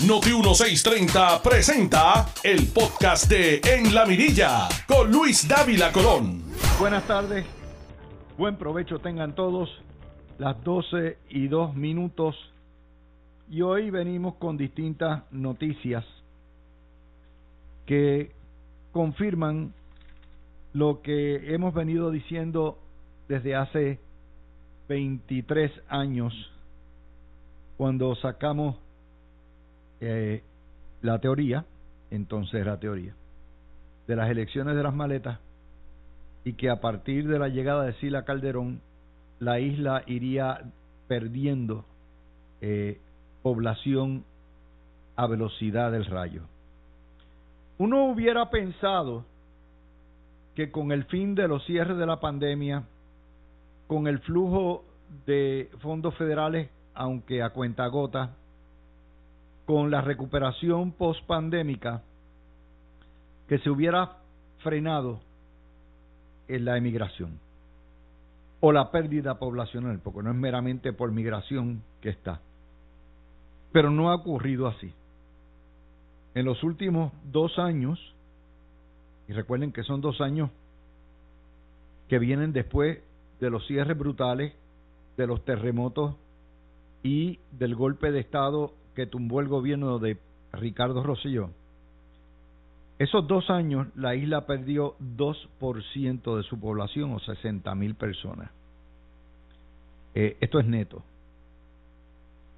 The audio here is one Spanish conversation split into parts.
Noti 1630 presenta el podcast de En la Mirilla con Luis Dávila Colón. Buenas tardes, buen provecho tengan todos, las 12 y 2 minutos. Y hoy venimos con distintas noticias que confirman lo que hemos venido diciendo desde hace 23 años cuando sacamos eh, la teoría, entonces la teoría, de las elecciones de las maletas y que a partir de la llegada de Sila Calderón la isla iría perdiendo eh, población a velocidad del rayo. Uno hubiera pensado que con el fin de los cierres de la pandemia, con el flujo de fondos federales, aunque a cuenta gota, con la recuperación post-pandémica, que se hubiera frenado en la emigración o la pérdida poblacional, porque no es meramente por migración que está. Pero no ha ocurrido así. En los últimos dos años, y recuerden que son dos años que vienen después de los cierres brutales, de los terremotos y del golpe de Estado que tumbó el gobierno de Ricardo Rosselló, esos dos años la isla perdió 2% de su población o 60 mil personas. Eh, esto es neto.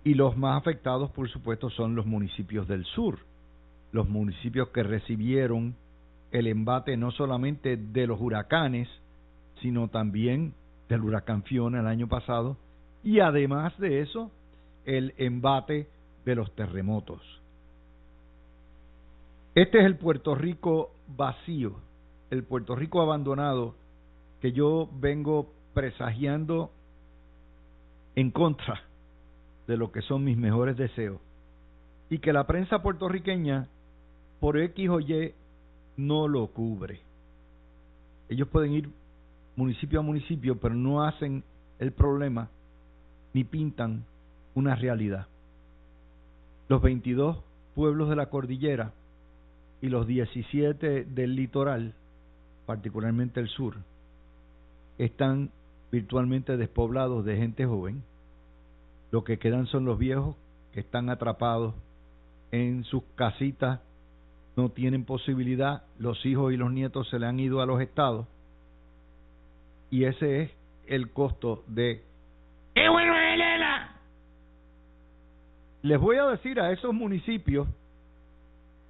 Y los más afectados, por supuesto, son los municipios del sur, los municipios que recibieron el embate no solamente de los huracanes, sino también del huracán Fiona el año pasado, y además de eso, el embate de los terremotos. Este es el Puerto Rico vacío, el Puerto Rico abandonado que yo vengo presagiando en contra de lo que son mis mejores deseos y que la prensa puertorriqueña por X o Y no lo cubre. Ellos pueden ir municipio a municipio, pero no hacen el problema ni pintan una realidad los 22 pueblos de la cordillera y los 17 del litoral, particularmente el sur, están virtualmente despoblados de gente joven. Lo que quedan son los viejos que están atrapados en sus casitas, no tienen posibilidad, los hijos y los nietos se le han ido a los estados. Y ese es el costo de Les voy a decir a esos municipios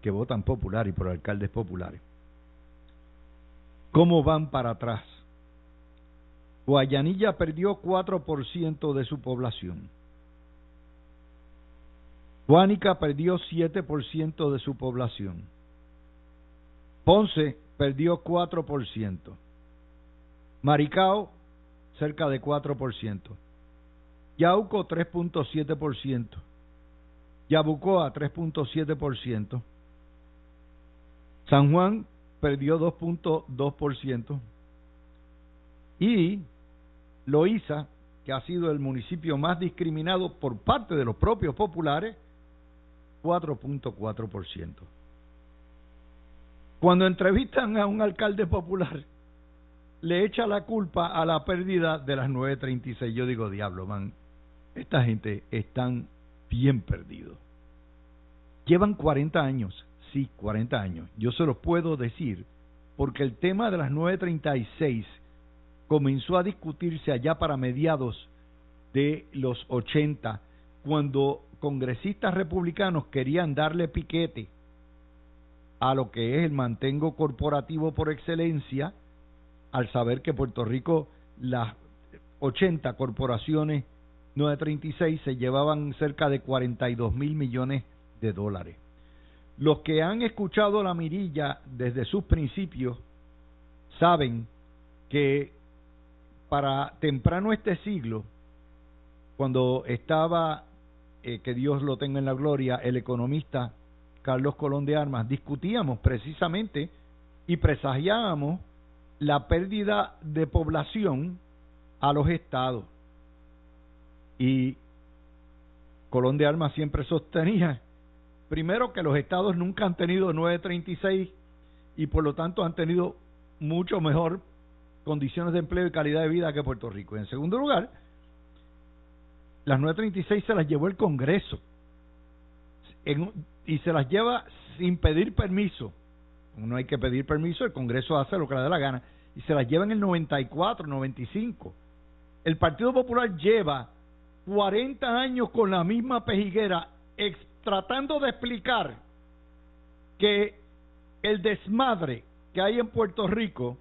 que votan popular y por alcaldes populares, cómo van para atrás. Guayanilla perdió 4% de su población. Guánica perdió 7% de su población. Ponce perdió 4%. Maricao, cerca de 4%. Yauco, 3.7%. Yabucoa 3.7%, San Juan perdió 2.2% y Loíza, que ha sido el municipio más discriminado por parte de los propios populares, 4.4%. Cuando entrevistan a un alcalde popular, le echa la culpa a la pérdida de las 936. Yo digo, diablo, man, esta gente están bien perdido. Llevan 40 años, sí, 40 años. Yo se los puedo decir porque el tema de las 936 comenzó a discutirse allá para mediados de los 80, cuando congresistas republicanos querían darle piquete a lo que es el mantengo corporativo por excelencia, al saber que Puerto Rico las 80 corporaciones 936 se llevaban cerca de 42 mil millones de dólares. Los que han escuchado la mirilla desde sus principios saben que para temprano este siglo, cuando estaba, eh, que Dios lo tenga en la gloria, el economista Carlos Colón de Armas, discutíamos precisamente y presagiábamos la pérdida de población a los estados y Colón de Armas siempre sostenía primero que los estados nunca han tenido 936 y por lo tanto han tenido mucho mejor condiciones de empleo y calidad de vida que Puerto Rico. En segundo lugar, las 936 se las llevó el Congreso y se las lleva sin pedir permiso. No hay que pedir permiso, el Congreso hace lo que le da la gana y se las lleva en el 94, 95. El Partido Popular lleva 40 años con la misma pejiguera tratando de explicar que el desmadre que hay en Puerto Rico,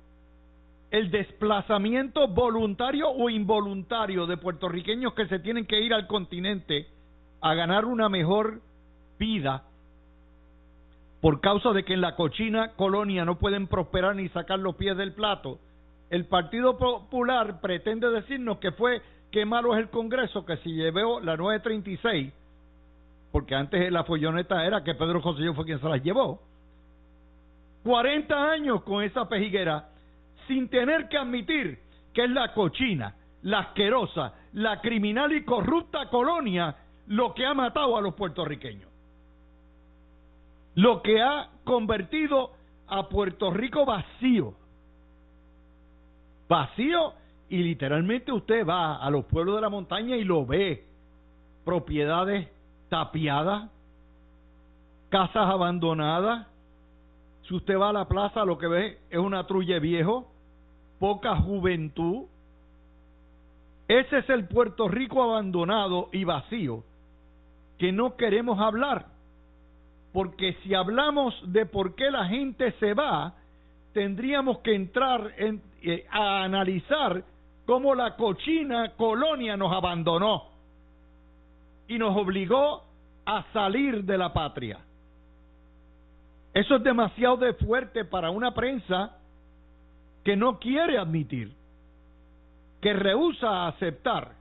el desplazamiento voluntario o involuntario de puertorriqueños que se tienen que ir al continente a ganar una mejor vida por causa de que en la cochina colonia no pueden prosperar ni sacar los pies del plato, el Partido Popular pretende decirnos que fue qué malo es el Congreso que si llevó la 936, porque antes la folloneta era que Pedro José fue quien se las llevó, 40 años con esa pejiguera sin tener que admitir que es la cochina, la asquerosa, la criminal y corrupta colonia lo que ha matado a los puertorriqueños. Lo que ha convertido a Puerto Rico vacío. Vacío y literalmente usted va a los pueblos de la montaña y lo ve. Propiedades tapiadas, casas abandonadas. Si usted va a la plaza, lo que ve es una trulle viejo, poca juventud. Ese es el Puerto Rico abandonado y vacío que no queremos hablar. Porque si hablamos de por qué la gente se va, tendríamos que entrar en, eh, a analizar cómo la cochina colonia nos abandonó y nos obligó a salir de la patria. Eso es demasiado de fuerte para una prensa que no quiere admitir, que rehúsa aceptar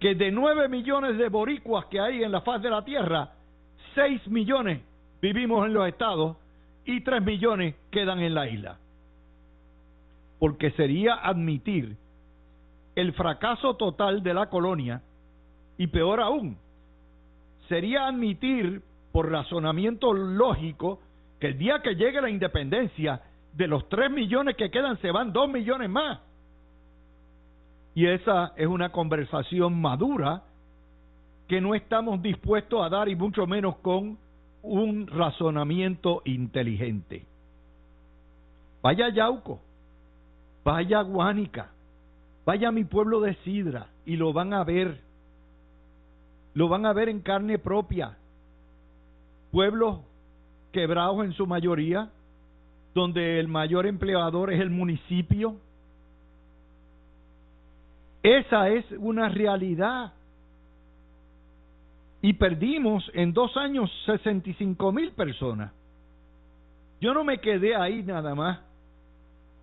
que de nueve millones de boricuas que hay en la faz de la tierra, seis millones vivimos en los estados y tres millones quedan en la isla porque sería admitir el fracaso total de la colonia y peor aún, sería admitir por razonamiento lógico que el día que llegue la independencia, de los tres millones que quedan se van dos millones más. Y esa es una conversación madura que no estamos dispuestos a dar y mucho menos con un razonamiento inteligente. Vaya Yauco, Vaya a Guánica, vaya a mi pueblo de Sidra y lo van a ver. Lo van a ver en carne propia. Pueblos quebrados en su mayoría, donde el mayor empleador es el municipio. Esa es una realidad. Y perdimos en dos años 65 mil personas. Yo no me quedé ahí nada más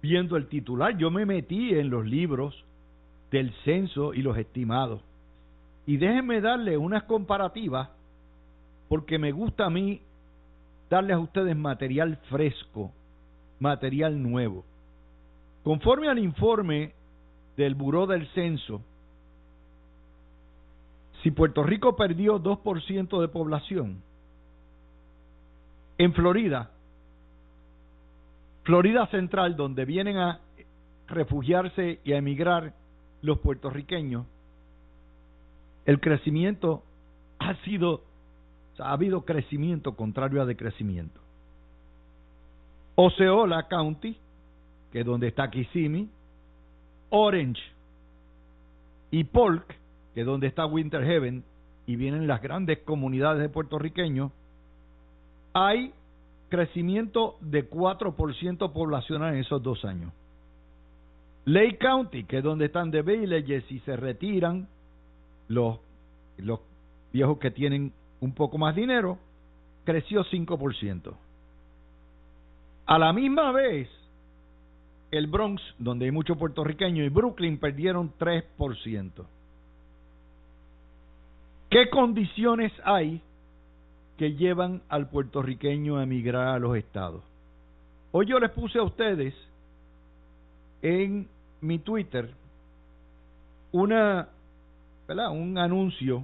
viendo el titular, yo me metí en los libros del censo y los estimados. Y déjenme darle unas comparativas, porque me gusta a mí darles a ustedes material fresco, material nuevo. Conforme al informe del Buró del Censo, si Puerto Rico perdió 2% de población, en Florida Florida Central, donde vienen a refugiarse y a emigrar los puertorriqueños, el crecimiento ha sido, ha habido crecimiento contrario a decrecimiento. Oceola County, que es donde está Kissimmee, Orange y Polk, que es donde está Winter Heaven, y vienen las grandes comunidades de puertorriqueños, hay crecimiento de 4% poblacional en esos dos años. Lake County, que es donde están de villages y se retiran los, los viejos que tienen un poco más dinero, creció 5%. A la misma vez, el Bronx, donde hay muchos puertorriqueños, y Brooklyn perdieron 3%. ¿Qué condiciones hay que llevan al puertorriqueño a emigrar a los estados. Hoy yo les puse a ustedes en mi Twitter una, un anuncio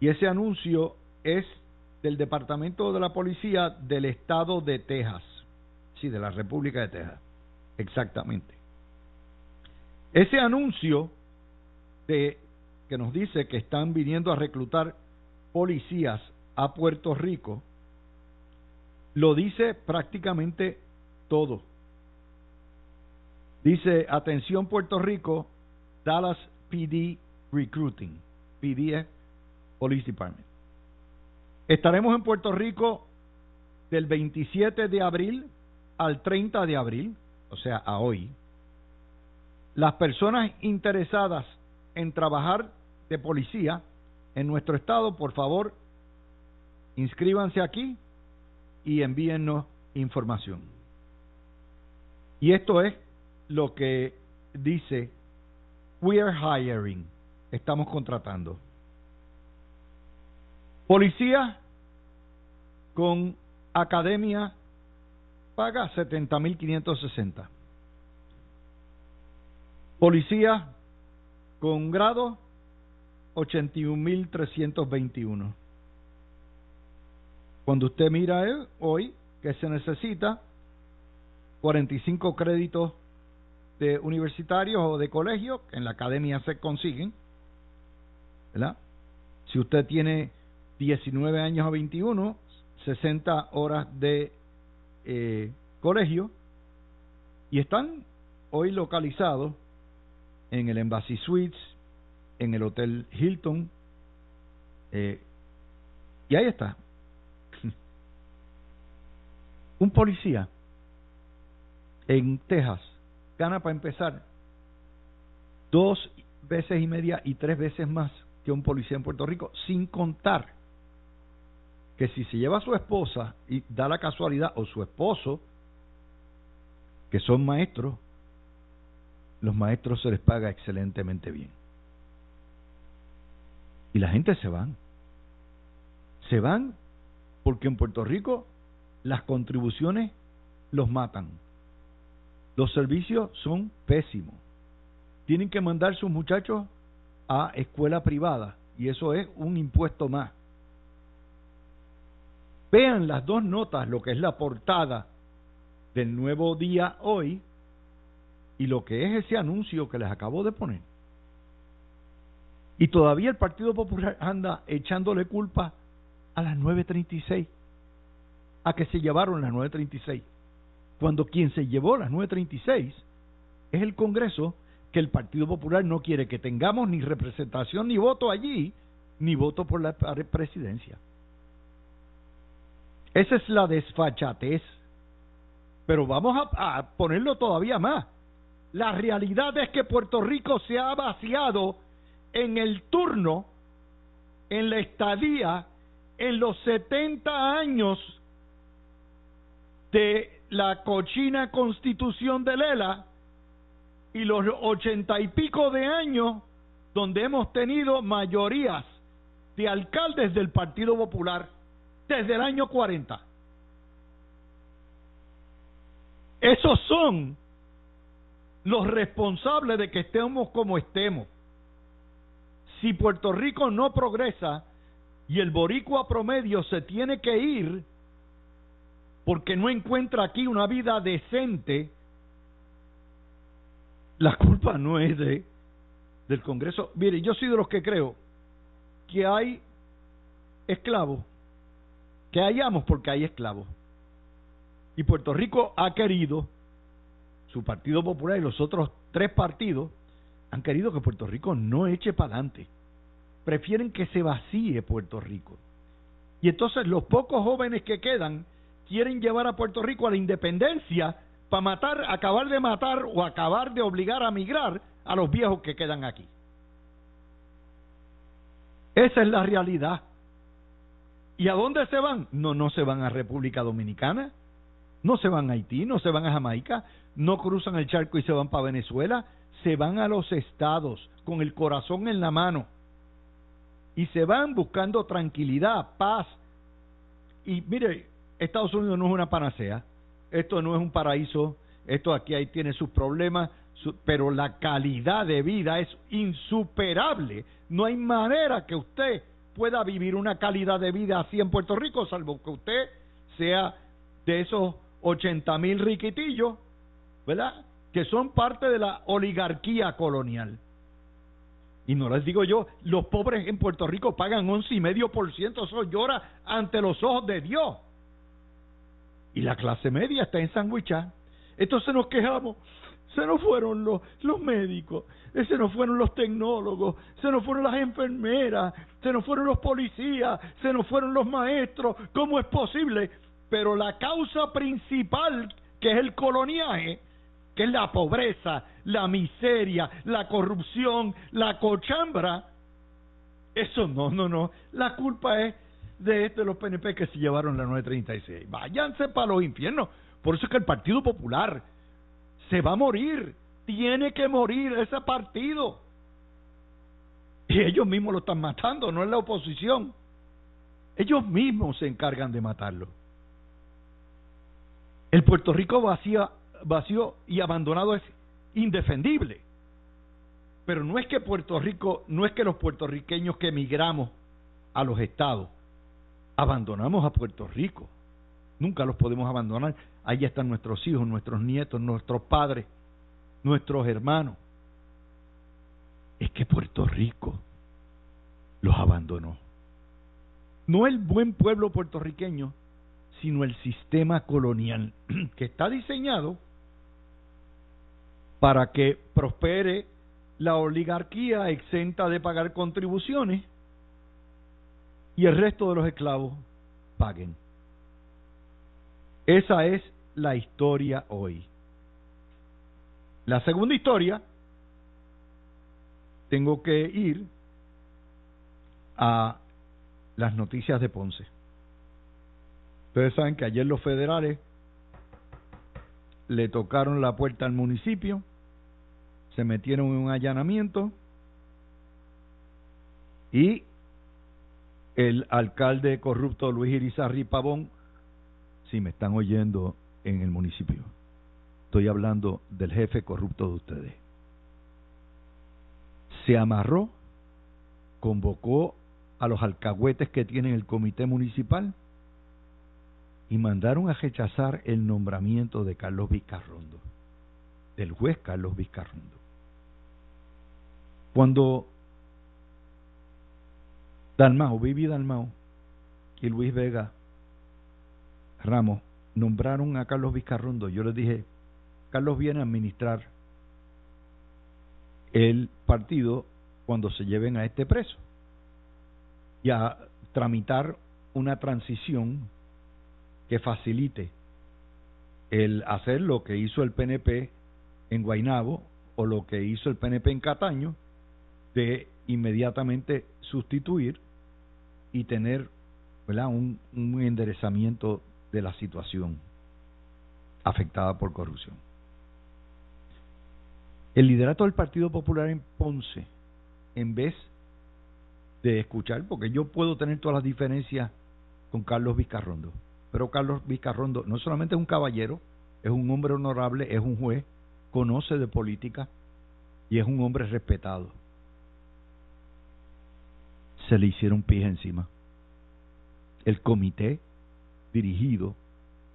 y ese anuncio es del Departamento de la Policía del Estado de Texas. Sí, de la República de Texas. Exactamente. Ese anuncio de, que nos dice que están viniendo a reclutar policías a Puerto Rico, lo dice prácticamente todo. Dice, atención Puerto Rico, Dallas PD Recruiting. PD Police Department. Estaremos en Puerto Rico del 27 de abril al 30 de abril, o sea, a hoy. Las personas interesadas en trabajar de policía en nuestro estado, por favor, inscríbanse aquí y envíennos información. Y esto es lo que dice We're hiring. Estamos contratando. Policía con academia paga 70.560. Policía con grado 81.321. Cuando usted mira hoy que se necesita 45 créditos de universitarios o de colegio, que en la academia se consiguen, ¿verdad? Si usted tiene 19 años a 21, 60 horas de eh, colegio, y están hoy localizados en el Embassy Suites, en el Hotel Hilton, eh, y ahí está. Un policía en Texas gana para empezar dos veces y media y tres veces más que un policía en Puerto Rico, sin contar que si se lleva a su esposa y da la casualidad, o su esposo, que son maestros, los maestros se les paga excelentemente bien. Y la gente se van. Se van porque en Puerto Rico las contribuciones los matan. Los servicios son pésimos. Tienen que mandar sus muchachos a escuela privada y eso es un impuesto más. Vean las dos notas, lo que es la portada del nuevo día hoy y lo que es ese anuncio que les acabo de poner. Y todavía el Partido Popular anda echándole culpa a las 936, a que se llevaron las 936 cuando quien se llevó las 936 es el Congreso que el Partido Popular no quiere que tengamos ni representación ni voto allí, ni voto por la presidencia. Esa es la desfachatez. Pero vamos a, a, ponerlo todavía más. La realidad es que Puerto Rico se ha vaciado en el turno, en la estadía, en los 70 años de la cochina constitución de Lela y los ochenta y pico de años donde hemos tenido mayorías de alcaldes del Partido Popular desde el año 40. Esos son los responsables de que estemos como estemos. Si Puerto Rico no progresa y el boricua promedio se tiene que ir, porque no encuentra aquí una vida decente, la culpa no es de del Congreso. Mire, yo soy de los que creo que hay esclavos, que hayamos porque hay esclavos. Y Puerto Rico ha querido, su Partido Popular y los otros tres partidos, han querido que Puerto Rico no eche para adelante. Prefieren que se vacíe Puerto Rico. Y entonces los pocos jóvenes que quedan quieren llevar a Puerto Rico a la independencia para matar, acabar de matar o acabar de obligar a migrar a los viejos que quedan aquí. Esa es la realidad. ¿Y a dónde se van? No, no se van a República Dominicana, no se van a Haití, no se van a Jamaica, no cruzan el charco y se van para Venezuela, se van a los estados con el corazón en la mano y se van buscando tranquilidad, paz. Y mire, Estados Unidos no es una panacea, esto no es un paraíso, esto aquí ahí tiene sus problemas, pero la calidad de vida es insuperable. No hay manera que usted pueda vivir una calidad de vida así en Puerto Rico, salvo que usted sea de esos 80 mil riquitillos, ¿verdad? Que son parte de la oligarquía colonial. Y no les digo yo, los pobres en Puerto Rico pagan once y medio por ciento, eso llora ante los ojos de Dios. Y la clase media está en entonces nos quejamos, se nos fueron los, los médicos, se nos fueron los tecnólogos, se nos fueron las enfermeras, se nos fueron los policías, se nos fueron los maestros. ¿Cómo es posible? Pero la causa principal, que es el coloniaje, que es la pobreza, la miseria, la corrupción, la cochambra, eso no, no, no. La culpa es de, de los PNP que se llevaron la 936. Váyanse para los infiernos. Por eso es que el Partido Popular se va a morir. Tiene que morir ese partido. Y ellos mismos lo están matando, no es la oposición. Ellos mismos se encargan de matarlo. El Puerto Rico vacío, vacío y abandonado es indefendible. Pero no es que Puerto Rico, no es que los puertorriqueños que emigramos a los estados abandonamos a Puerto Rico. Nunca los podemos abandonar. Ahí están nuestros hijos, nuestros nietos, nuestros padres, nuestros hermanos. Es que Puerto Rico los abandonó. No el buen pueblo puertorriqueño, sino el sistema colonial que está diseñado para que prospere la oligarquía exenta de pagar contribuciones y el resto de los esclavos paguen. Esa es la historia hoy. La segunda historia, tengo que ir a las noticias de Ponce. Ustedes saben que ayer los federales le tocaron la puerta al municipio, se metieron en un allanamiento y el alcalde corrupto Luis Irizarri Pavón, si me están oyendo en el municipio, estoy hablando del jefe corrupto de ustedes, se amarró, convocó a los alcahuetes que tienen el comité municipal y mandaron a rechazar el nombramiento de Carlos Vizcarrondo, del juez Carlos Vizcarrondo. Cuando Dalmao, Vivi Dalmao y Luis Vega Ramos nombraron a Carlos Vizcarrondo. Yo les dije, Carlos viene a administrar el partido cuando se lleven a este preso y a tramitar una transición que facilite el hacer lo que hizo el PNP en Guainabo o lo que hizo el PNP en Cataño de inmediatamente sustituir y tener Un, un enderezamiento de la situación afectada por corrupción. El liderato del Partido Popular en Ponce, en vez de escuchar, porque yo puedo tener todas las diferencias con Carlos Vizcarrondo, pero Carlos Vizcarrondo no solamente es un caballero, es un hombre honorable, es un juez, conoce de política y es un hombre respetado se le hicieron pies encima. El comité dirigido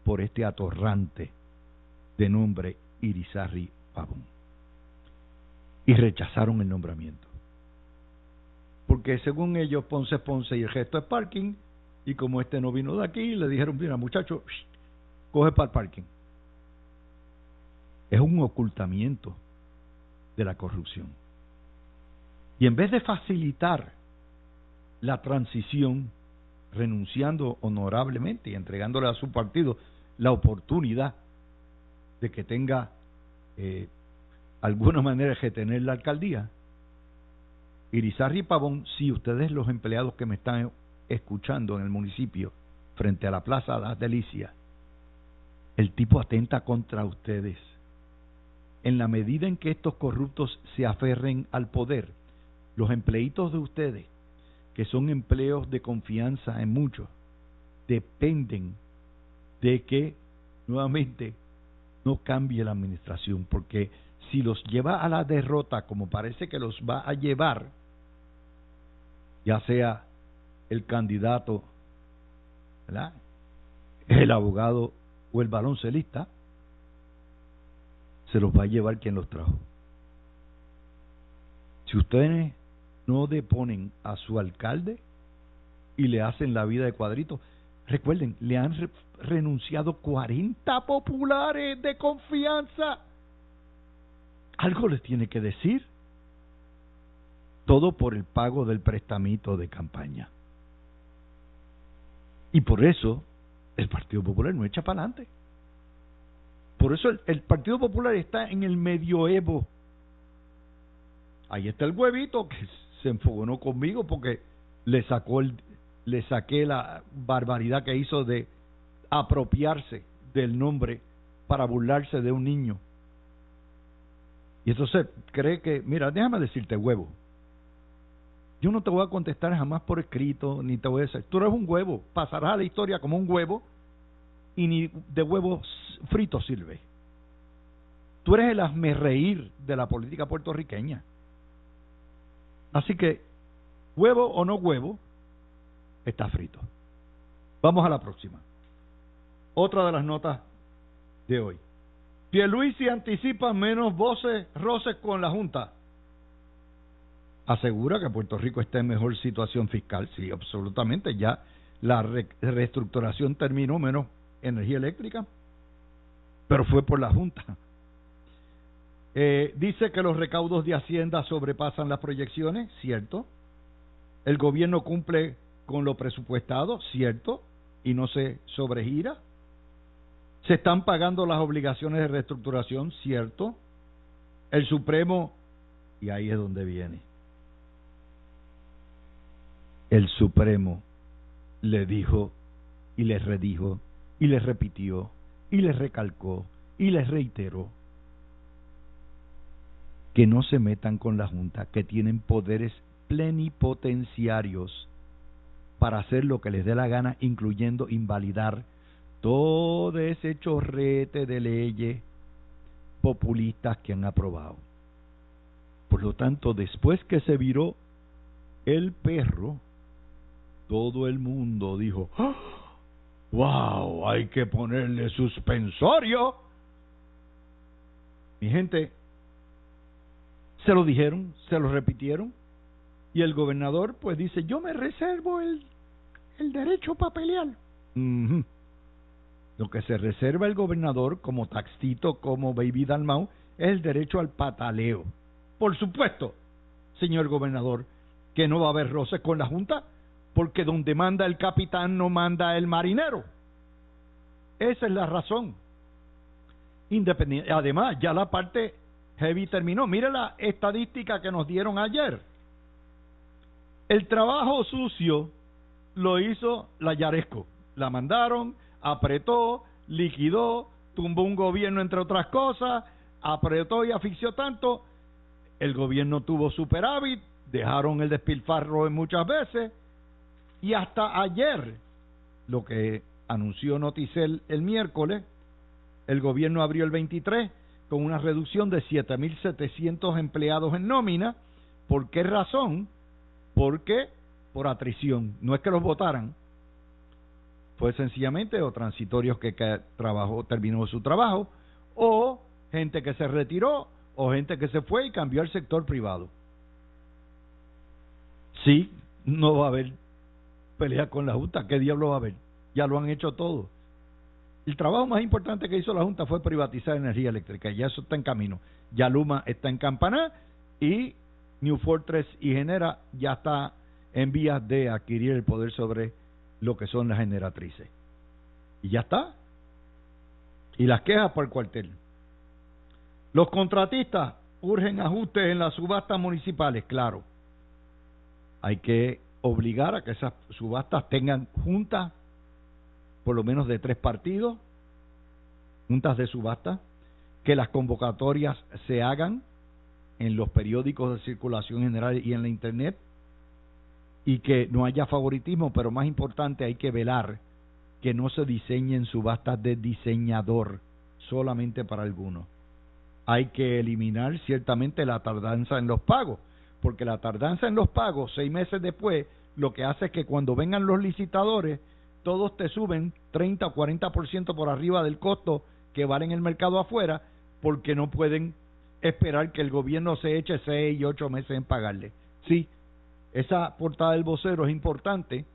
por este atorrante de nombre Irizarri Pavón. Y rechazaron el nombramiento. Porque según ellos, Ponce Ponce y el gesto es parking. Y como este no vino de aquí, le dijeron, mira muchacho, coge para el parking. Es un ocultamiento de la corrupción. Y en vez de facilitar la transición, renunciando honorablemente y entregándole a su partido la oportunidad de que tenga eh, alguna manera de tener la alcaldía. Irizarri Pavón, si ustedes los empleados que me están escuchando en el municipio, frente a la Plaza Las Delicias, el tipo atenta contra ustedes. En la medida en que estos corruptos se aferren al poder, los empleitos de ustedes que son empleos de confianza en muchos, dependen de que nuevamente no cambie la administración, porque si los lleva a la derrota, como parece que los va a llevar, ya sea el candidato, ¿verdad? el abogado o el baloncelista, se los va a llevar quien los trajo. Si ustedes no deponen a su alcalde y le hacen la vida de cuadrito, recuerden, le han renunciado 40 populares de confianza. Algo les tiene que decir. Todo por el pago del prestamito de campaña. Y por eso el Partido Popular no echa para adelante. Por eso el, Partido Popular está en el medioevo. Ahí está el huevito que se enfogonó conmigo porque le sacó el, le saqué la barbaridad que hizo de apropiarse del nombre para burlarse de un niño. Y entonces cree que, mira, déjame decirte huevo. Yo no te voy a contestar jamás por escrito, ni te voy a decir, tú eres un huevo, pasarás a la historia como un huevo y ni de huevos fritos sirve. Tú eres el hazme reír de la política puertorriqueña. Así que, huevo o no huevo, está frito. Vamos a la próxima. Otra de las notas de hoy. Pierluisi anticipa menos voces, roces con la Junta. Asegura que Puerto Rico está en mejor situación fiscal. Sí, absolutamente. Ya la reestructuración terminó menos energía eléctrica, pero fue por la Junta. Eh, dice que los recaudos de Hacienda sobrepasan las proyecciones, cierto. El gobierno cumple con lo presupuestado, cierto, y no se sobregira. Se están pagando las obligaciones de reestructuración, cierto. El Supremo, y ahí es donde viene, el Supremo le dijo y le redijo y les repitió, y les recalcó, y les reiteró que no se metan con la Junta, que tienen poderes plenipotenciarios para hacer lo que les dé la gana, incluyendo invalidar todo ese chorrete de leyes populistas que han aprobado. Por lo tanto, después que se viró el perro, todo el mundo dijo, ¡Ah! ¡Wow! Hay que ponerle suspensorio. Mi gente, se lo dijeron, se lo repitieron, y el gobernador pues dice, yo me reservo el, el derecho para pelear. Lo que se reserva el gobernador como taxito, como baby Dalmau, es el derecho al pataleo. Por supuesto, señor gobernador, que no va a haber roces con la Junta, porque donde manda el capitán no manda el marinero. Esa es la razón. Además, ya la parte heavy terminó. Mire la estadística que nos dieron ayer. El trabajo sucio lo hizo la Yaresco. La mandaron, apretó, liquidó, tumbó un gobierno entre otras cosas, apretó y asfixió tanto. El gobierno tuvo superávit, dejaron el despilfarro en muchas veces y hasta ayer, lo que anunció Noticel el miércoles, el gobierno abrió el 23 con una reducción de 7.700 empleados en nómina. ¿Por qué razón? Porque por atrición. No es que los votaran, fue sencillamente o transitorios que, que terminó su trabajo, o gente que se retiró, o gente que se fue y cambió al sector privado. Sí, no va a haber pelea con la Junta. ¿Qué diablo va a haber? Ya lo han hecho todo. El trabajo más importante que hizo la Junta fue privatizar energía eléctrica. Ya eso está en camino. Ya Luma está en Campaná y New Fortress y Genera ya está en vías de adquirir el poder sobre lo que son las generatrices. Y ya está. Y las quejas por el cuartel. Los contratistas urgen ajustes en las subastas municipales, claro. Hay que obligar a que esas subastas tengan juntas, por lo menos de tres partidos, juntas de subasta, que las convocatorias se hagan en los periódicos de circulación general y en la internet, y que no haya favoritismo, pero más importante hay que velar que no se diseñen subastas de diseñador solamente para algunos. Hay que eliminar ciertamente la tardanza en los pagos porque la tardanza en los pagos, seis meses después, lo que hace es que cuando vengan los licitadores, todos te suben 30 o 40% por arriba del costo que vale en el mercado afuera, porque no pueden esperar que el gobierno se eche 6 y 8 meses en pagarle. Sí, esa portada del vocero es importante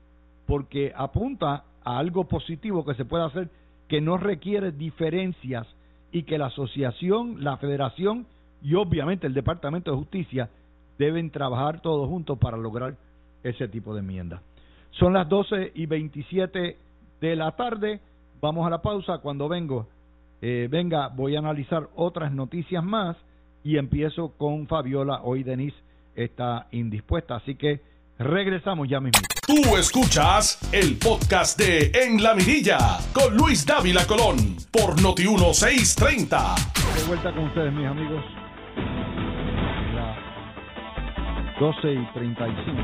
porque apunta a algo positivo que se puede hacer que no requiere diferencias y que la asociación, la federación y obviamente el Departamento de Justicia deben trabajar todos juntos para lograr ese tipo de enmienda. Son las 12 y 27 de la tarde. Vamos a la pausa. Cuando vengo, eh, venga, voy a analizar otras noticias más y empiezo con Fabiola. Hoy Denise está indispuesta, así que regresamos ya mismo. Tú escuchas el podcast de En la Mirilla con Luis Dávila Colón por Noti 1630. De vuelta con ustedes, mis amigos. 12 y 35.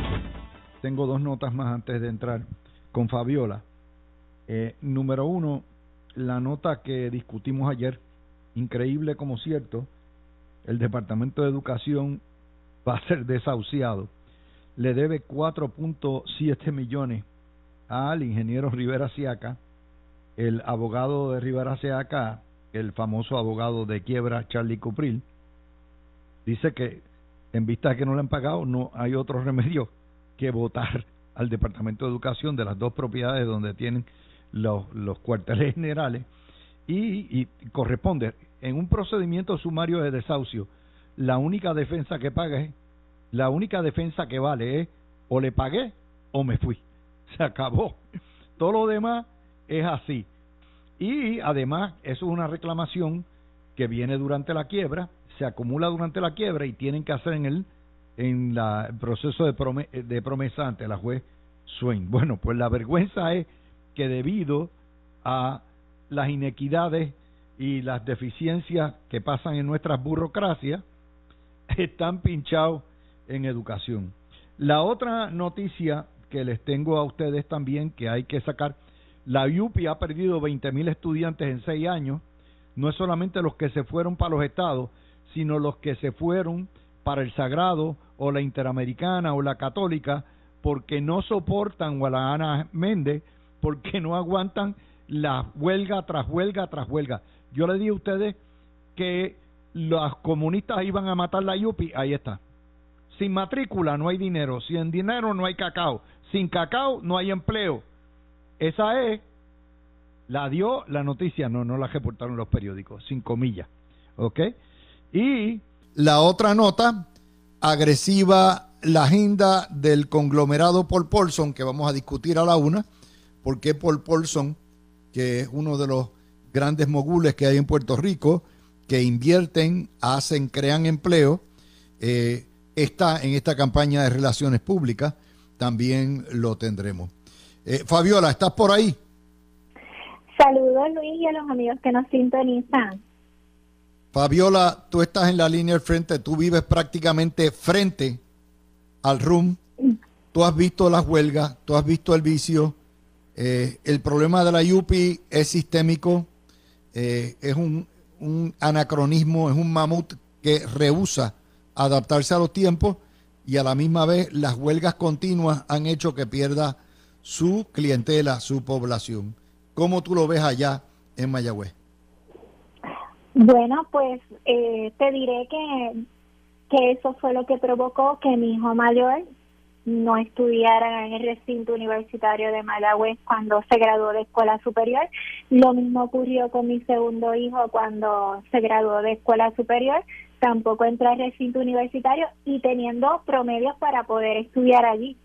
Tengo dos notas más antes de entrar con Fabiola. Eh, número uno, la nota que discutimos ayer, increíble como cierto, el Departamento de Educación va a ser desahuciado. Le debe 4.7 millones al ingeniero Rivera Siaca, el abogado de Rivera Siaca, el famoso abogado de quiebra Charlie Cupril, dice que en vista de que no le han pagado, no hay otro remedio que votar al Departamento de Educación de las dos propiedades donde tienen los, cuarteles generales y, y corresponde en un procedimiento sumario de desahucio, la única defensa que paga la única defensa que vale es o le pagué o me fui. Se acabó. Todo lo demás es así. Y además, eso es una reclamación que viene durante la quiebra se acumula durante la quiebra y tienen que hacer en el, en el proceso de, de promesa ante la juez Swain. Bueno, pues la vergüenza es que debido a las inequidades y las deficiencias que pasan en nuestras burocracias, están pinchados en educación. La otra noticia que les tengo a ustedes también que hay que sacar, la UPI ha perdido 20 mil estudiantes en seis años, no es solamente los que se fueron para los estados, sino los que se fueron para el Sagrado o la Interamericana o la Católica porque no soportan o Méndez porque no aguantan la huelga tras huelga tras huelga. Yo le dije a ustedes que los comunistas iban a matar la Yupi, ahí está. Sin matrícula no hay dinero, sin dinero no hay cacao, sin cacao no hay empleo. Esa es, la dio la noticia, no, no la reportaron los periódicos, sin comillas. ¿Ok? Y la otra nota, agresiva la agenda del conglomerado Paul Polson, que vamos a discutir a la una, porque Paul Polson, que es uno de los grandes mogules que hay en Puerto Rico, que invierten, hacen, crean empleo, eh, está en esta campaña de relaciones públicas, también lo tendremos. Eh, Fabiola, ¿estás por ahí? Saludos Luis y a los amigos que nos sintonizan. Fabiola, tú estás en la línea del frente, tú vives prácticamente frente al RUM, tú has visto las huelgas, tú has visto el vicio, eh, el problema de la UPI es sistémico, eh, es un, un, anacronismo, es un mamut que rehúsa adaptarse a los tiempos y a la misma vez las huelgas continuas han hecho que pierda su clientela, su población. ¿Cómo tú lo ves allá en Mayagüez? Bueno, pues eh, te diré que, que eso fue lo que provocó que mi hijo mayor no estudiara en el recinto universitario de Mayagüez cuando se graduó de escuela superior. Lo mismo ocurrió con mi segundo hijo cuando se graduó de escuela superior. Tampoco entró al recinto universitario y teniendo promedios para poder estudiar allí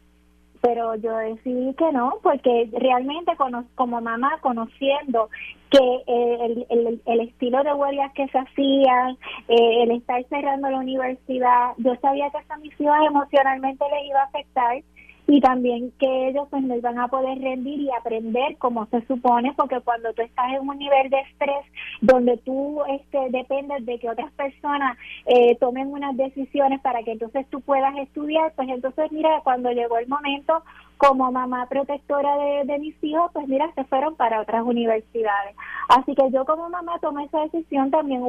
pero yo decidí que no, porque realmente como mamá, conociendo que eh, el, el, estilo de huelgas que se hacían, eh, el estar cerrando la universidad, yo sabía que a mis hijos emocionalmente les iba a afectar y también que ellos pues no iban a poder rendir y aprender como se supone porque cuando tú estás en un nivel de estrés donde tú este dependes de que otras personas eh, tomen unas decisiones para que entonces tú puedas estudiar pues entonces mira cuando llegó el momento como mamá protectora de, mis hijos, pues mira, se fueron para otras universidades. Así que yo como mamá tomé esa decisión, también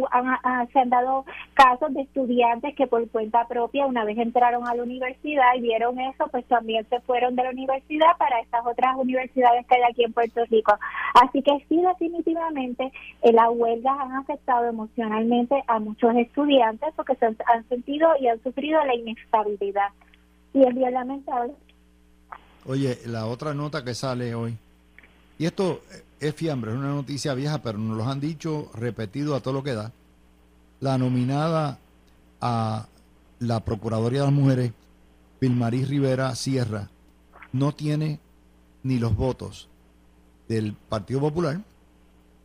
se han dado casos de estudiantes que por cuenta propia, una vez entraron a la universidad y vieron eso, pues también se fueron de la universidad para estas otras universidades que hay aquí en Puerto Rico. Así que sí, definitivamente, eh, las huelgas han afectado emocionalmente a muchos estudiantes porque se han, han sentido y han sufrido la inestabilidad. Y es bien lamentable Oye, la otra nota que sale hoy, y esto es fiambre, es una noticia vieja, pero nos lo han dicho repetido a todo lo que da. La nominada a la Procuraduría de las Mujeres, Vilmarí Rivera Sierra, no tiene ni los votos del Partido Popular,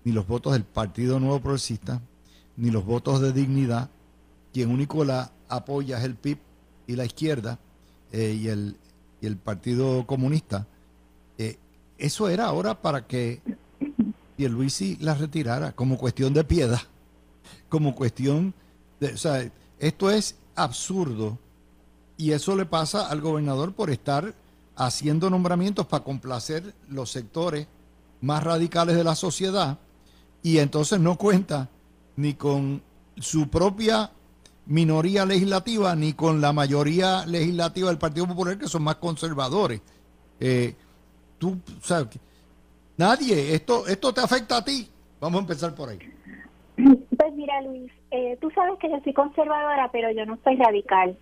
ni los votos del Partido Nuevo Progresista, ni los votos de dignidad. Quien único la apoya es el PIB y la izquierda eh, y el y el Partido Comunista, eh, eso era ahora para que Pierluisi la retirara como cuestión de piedad, como cuestión de... O sea, esto es absurdo y eso le pasa al gobernador por estar haciendo nombramientos para complacer los sectores más radicales de la sociedad y entonces no cuenta ni con su propia minoría legislativa ni con la mayoría legislativa del Partido Popular, que son más conservadores. Eh, tú, sabes, nadie, esto, esto te afecta a ti. Vamos a empezar por ahí. Pues mira, Luis, eh, tú sabes que yo soy conservadora, pero yo no soy radical.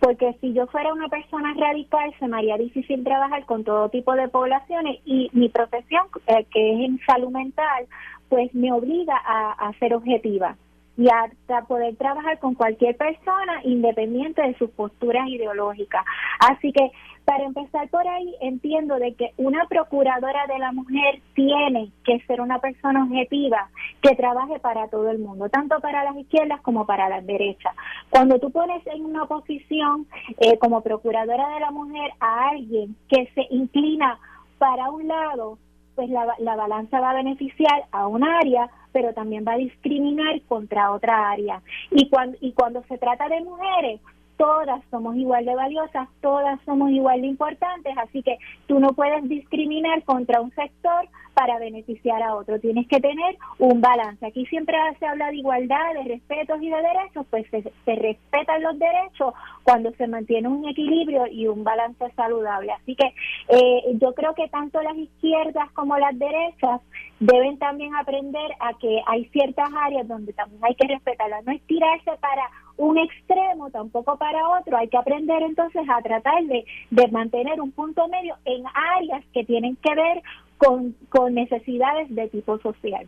Porque si yo fuera una persona radical, se me haría difícil trabajar con todo tipo de poblaciones y mi profesión, eh, que es en salud mental, pues me obliga a, a ser objetiva y hasta poder trabajar con cualquier persona independiente de sus posturas ideológicas. Así que para empezar por ahí, entiendo de que una procuradora de la mujer tiene que ser una persona objetiva que trabaje para todo el mundo, tanto para las izquierdas como para las derechas. Cuando tú pones en una posición eh, como procuradora de la mujer a alguien que se inclina para un lado, pues la, la balanza va a beneficiar a un área, pero también va a discriminar contra otra área. Y cuando, y cuando se trata de mujeres, todas somos igual de valiosas, todas somos igual de importantes, así que tú no puedes discriminar contra un sector para beneficiar a otro, tienes que tener un balance. Aquí siempre se habla de igualdad, de respetos y de derechos, pues se, se respetan los derechos cuando se mantiene un equilibrio y un balance saludable. Así que eh, yo creo que tanto las izquierdas como las derechas deben también aprender a que hay ciertas áreas donde también hay que respetarlas, no es tirarse para un extremo, tampoco para otro. Hay que aprender entonces a tratar de, de mantener un punto medio en áreas que tienen que ver con, con necesidades de tipo social.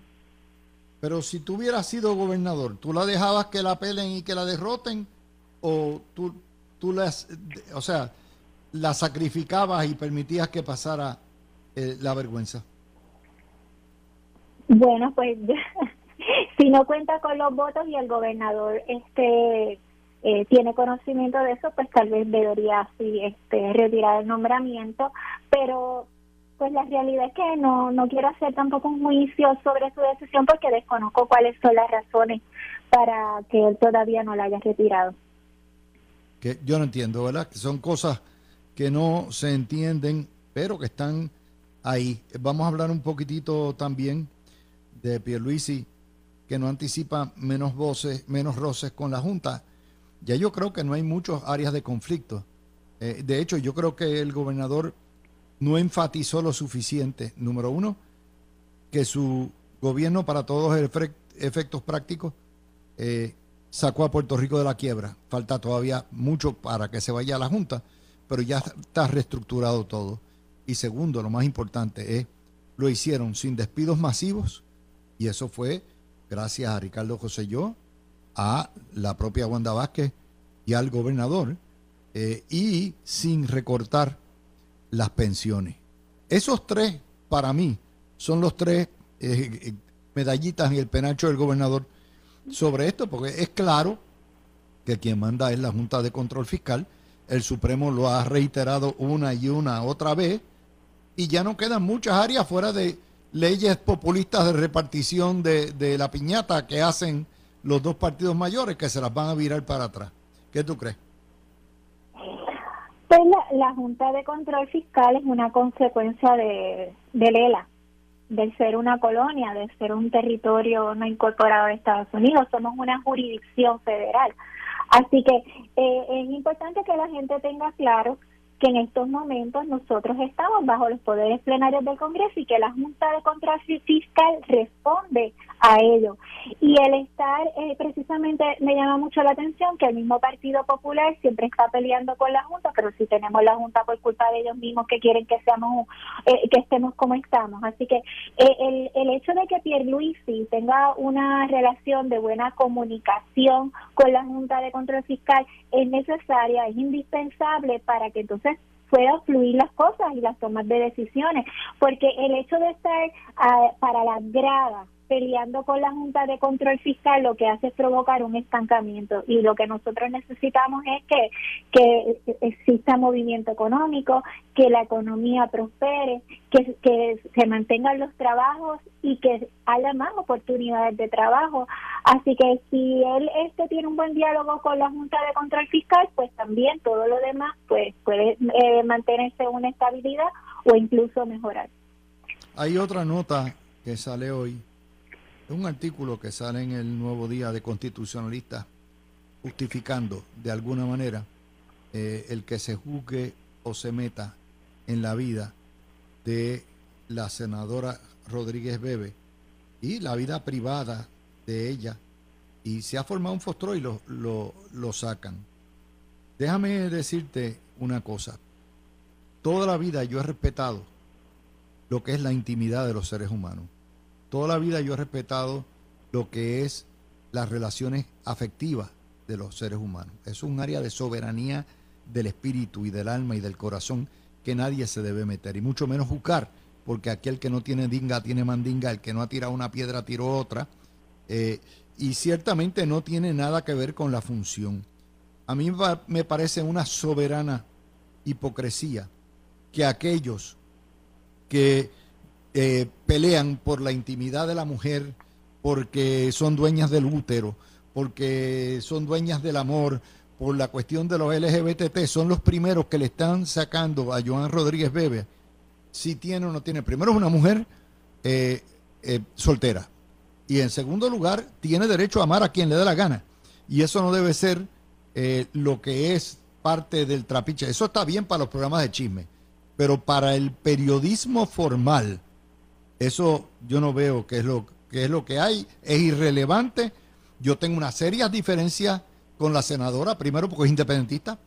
Pero si tú hubieras sido gobernador, ¿tú la dejabas que la pelen y que la derroten? ¿O tú, tú las, o sea, la sacrificabas y permitías que pasara eh, la vergüenza? Bueno, pues si no cuenta con los votos y el gobernador este eh, tiene conocimiento de eso, pues tal vez debería así este, retirar el nombramiento, pero pues la realidad es que no, no quiero hacer tampoco un juicio sobre su decisión porque desconozco cuáles son las razones para que él todavía no la haya retirado. Que yo no entiendo, ¿verdad? Que son cosas que no se entienden, pero que están ahí. Vamos a hablar un poquitito también de Pierluisi que no anticipa menos voces, menos roces con la Junta. Ya yo creo que no hay muchas áreas de conflicto. Eh, de hecho, yo creo que el gobernador no enfatizó lo suficiente, número uno, que su gobierno para todos los efectos prácticos eh, sacó a Puerto Rico de la quiebra. Falta todavía mucho para que se vaya a la Junta, pero ya está reestructurado todo. Y segundo, lo más importante es, lo hicieron sin despidos masivos y eso fue gracias a Ricardo José a la propia Wanda Vázquez y al gobernador, eh, y sin recortar las pensiones. Esos tres, para mí, son los tres eh, eh, medallitas en el penacho del gobernador sobre esto, porque es claro que quien manda es la Junta de Control Fiscal, el Supremo lo ha reiterado una y una otra vez, y ya no quedan muchas áreas fuera de leyes populistas de repartición de, la piñata que hacen los dos partidos mayores que se las van a virar para atrás. ¿Qué tú crees? Pues la Junta de Control Fiscal es una consecuencia de, de Lela, de ser una colonia, de ser un territorio no incorporado de Estados Unidos. Somos una jurisdicción federal. Así que eh, es importante que la gente tenga claro que en estos momentos nosotros estamos bajo los poderes plenarios del Congreso y que la Junta de Control Fiscal responde a ello. Y el estar, eh, precisamente me llama mucho la atención que el mismo Partido Popular siempre está peleando con la Junta, pero si tenemos la Junta por culpa de ellos mismos que quieren que seamos, eh, que estemos como estamos. Así que eh, el, el hecho de que Pierluisi tenga una relación de buena comunicación con la Junta de Control Fiscal es necesaria, es indispensable para que entonces puedan fluir las cosas y las tomas de decisiones, porque el hecho de estar ah, para las gradas peleando con la Junta de Control Fiscal lo que hace es provocar un estancamiento y lo que nosotros necesitamos es que, que exista movimiento económico, que la economía prospere, que, que se mantengan los trabajos y que haya más oportunidades de trabajo. Así que si él este tiene un buen diálogo con la Junta de Control Fiscal, pues también todo lo demás pues puede eh, mantenerse una estabilidad o incluso mejorar. Hay otra nota que sale hoy un artículo que sale en el Nuevo Día de Constitucionalistas justificando de alguna manera eh, el que se juzgue o se meta en la vida de la senadora Rodríguez Bebe y la vida privada de ella. Y se ha formado un fostro y lo, lo, lo sacan. Déjame decirte una cosa. Toda la vida yo he respetado lo que es la intimidad de los seres humanos toda la vida yo he respetado lo que es las relaciones afectivas de los seres humanos. Es un área de soberanía del espíritu y del alma y del corazón que nadie se debe meter, y mucho menos juzgar, porque aquel que no tiene dinga tiene mandinga, el que no ha tirado una piedra tiró otra, eh, y ciertamente no tiene nada que ver con la función. A mí me parece una soberana hipocresía que aquellos que eh, pelean por la intimidad de la mujer, porque son dueñas del útero, porque son dueñas del amor, por la cuestión de los LGBT, son los primeros que le están sacando a Joan Rodríguez Bebe si tiene o no tiene. Primero es una mujer eh, eh, soltera. Y en segundo lugar, tiene derecho a amar a quien le dé la gana. Y eso no debe ser lo que es parte del trapiche. Eso está bien para los programas de chisme. Pero para el periodismo formal, eso yo no veo que es lo que es lo que hay, es irrelevante. Yo tengo una seria diferencia con la senadora, primero porque es independentista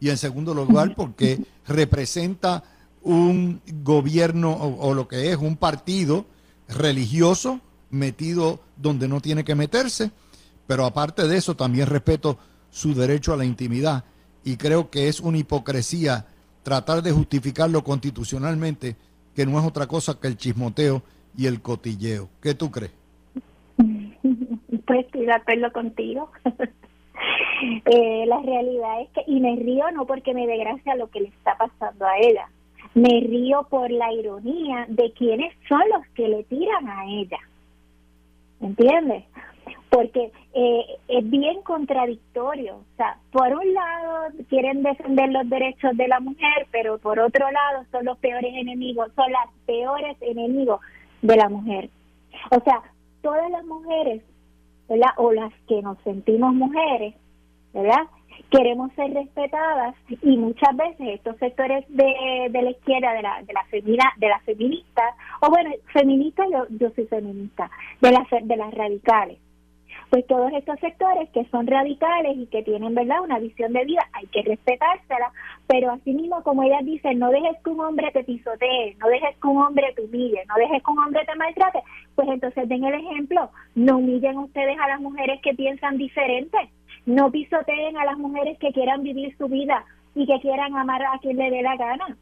y en segundo lugar porque representa un gobierno o, lo que es un partido religioso metido donde no tiene que meterse, pero aparte de eso también respeto su derecho a la intimidad y creo que es una hipocresía tratar de justificarlo constitucionalmente que no es otra cosa que el chismoteo y el cotilleo. ¿Qué tú crees? Pues estoy de contigo. eh, la realidad es que, y me río no porque me dé gracia lo que le está pasando a ella, me río por la ironía de quienes son los que le tiran a ella. ¿Entiendes? Porque eh, es bien contradictorio. O sea, por un lado quieren defender los derechos de la mujer, pero por otro lado son los peores enemigos, son las peores enemigos de la mujer. O sea, todas las mujeres. O las que nos sentimos mujeres, ¿verdad? Queremos ser respetadas y muchas veces estos sectores de, de la izquierda, de la, de la, femina, de las feministas, o bueno, feministas, yo, yo soy feminista, de las, de las radicales, pues todos estos sectores que son radicales y que tienen verdad una visión de vida hay que respetársela pero asimismo como ellas dicen no dejes que un hombre te pisotee no dejes que un hombre te humille no dejes que un hombre te maltrate pues entonces den el ejemplo no humillen ustedes a las mujeres que piensan diferente no pisoteen a las mujeres que quieran vivir su vida y que quieran amar a quien le dé la gana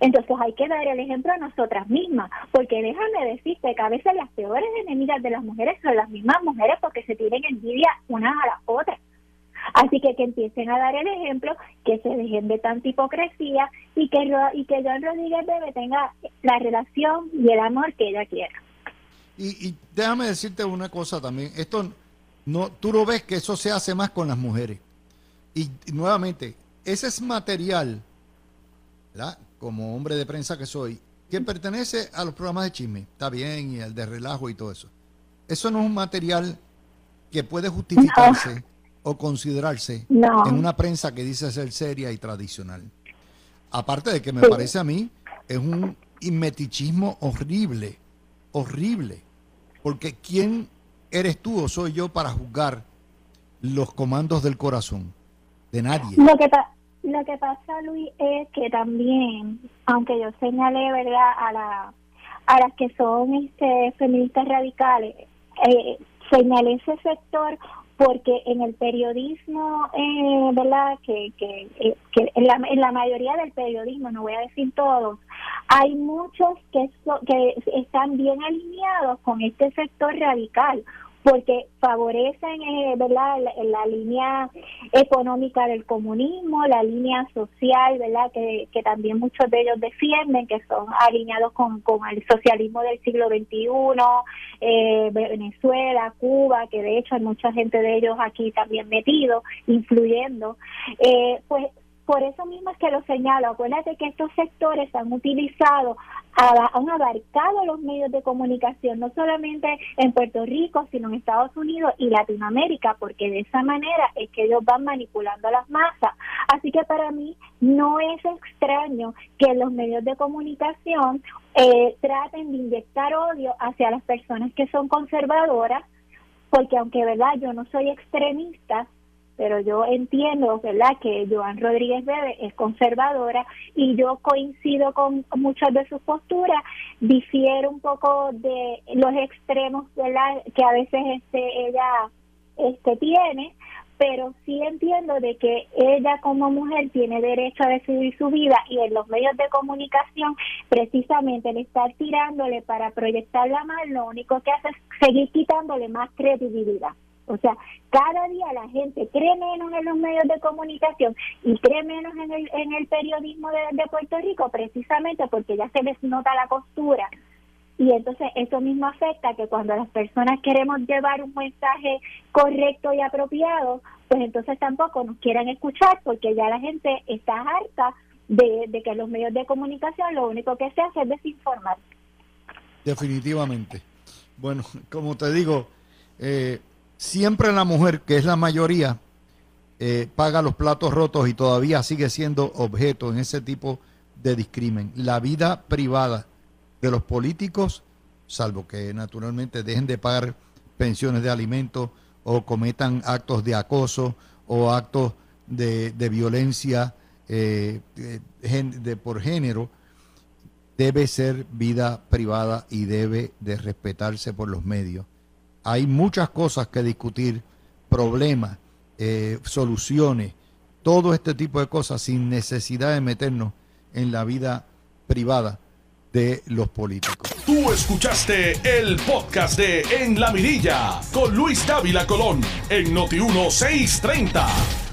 entonces hay que dar el ejemplo a nosotras mismas, porque déjame decirte que a veces las peores enemigas de las mujeres son las mismas mujeres porque se tienen envidia unas a las otras. Así que que empiecen a dar el ejemplo, que se dejen de tanta hipocresía y que, y que John Rodríguez Bebe tenga la relación y el amor que ella quiera. Y, y déjame decirte una cosa también, esto no, tú no ves que eso se hace más con las mujeres. Y nuevamente, ese es material como hombre de prensa que soy, que pertenece a los programas de chisme, está bien, y el de relajo y todo eso. Eso no es un material que puede justificarse o considerarse en una prensa que dice ser seria y tradicional. Aparte de que me parece a mí, es un inmetichismo horrible, horrible. Porque ¿quién eres tú o soy yo para juzgar los comandos del corazón? De nadie. Lo que, lo que pasa, Luis, es que también, aunque yo señalé, ¿verdad?, a, la, a las que son este, feministas radicales, eh, señalé ese sector porque en el periodismo, eh, ¿verdad? Que, que, eh, en, la, en la mayoría del periodismo, no voy a decir todos, hay muchos que, que están bien alineados con este sector radical porque favorecen eh, ¿verdad? La, línea económica del comunismo, la línea social, ¿verdad? Que, que también muchos de ellos defienden, que son alineados con, con el socialismo del siglo XXI, eh, Venezuela, Cuba, que de hecho hay mucha gente de ellos aquí también metido, influyendo, eh, pues por eso mismo es que lo señalo. Acuérdate que estos sectores han utilizado, han abarcado los medios de comunicación, no solamente en Puerto Rico, sino en Estados Unidos y Latinoamérica, porque de esa manera es que ellos van manipulando a las masas. Así que para mí no es extraño que los medios de comunicación eh, traten de inyectar odio hacia las personas que son conservadoras, porque aunque verdad yo no soy extremista, pero yo entiendo, ¿verdad?, que Joan Rodríguez Bebe es conservadora y yo coincido con muchas de sus posturas, difiero un poco de los extremos, ¿verdad?, que a veces este ella este tiene, pero sí entiendo de que ella como mujer tiene derecho a decidir su vida y en los medios de comunicación precisamente el estar tirándole para proyectarla mal lo único que hace es seguir quitándole más credibilidad. O sea, cada día la gente cree menos en los medios de comunicación y cree menos en el, en el periodismo de, Puerto Rico precisamente porque ya se les nota la costura. Y entonces eso mismo afecta que cuando las personas queremos llevar un mensaje correcto y apropiado, pues entonces tampoco nos quieran escuchar porque ya la gente está harta de, de que los medios de comunicación lo único que se hace es desinformar. Definitivamente. Bueno, como te digo, eh, siempre la mujer, que es la mayoría, eh, paga los platos rotos y todavía sigue siendo objeto en ese tipo de discrimen. La vida privada de los políticos, salvo que naturalmente dejen de pagar pensiones de alimentos o cometan actos de acoso o actos de, violencia eh, por género, debe ser vida privada y debe de respetarse por los medios hay muchas cosas que discutir, problemas, eh, soluciones, todo este tipo de cosas sin necesidad de meternos en la vida privada de los políticos. Tú escuchaste el podcast de En la Mirilla con Luis Dávila Colón en Noti 1630.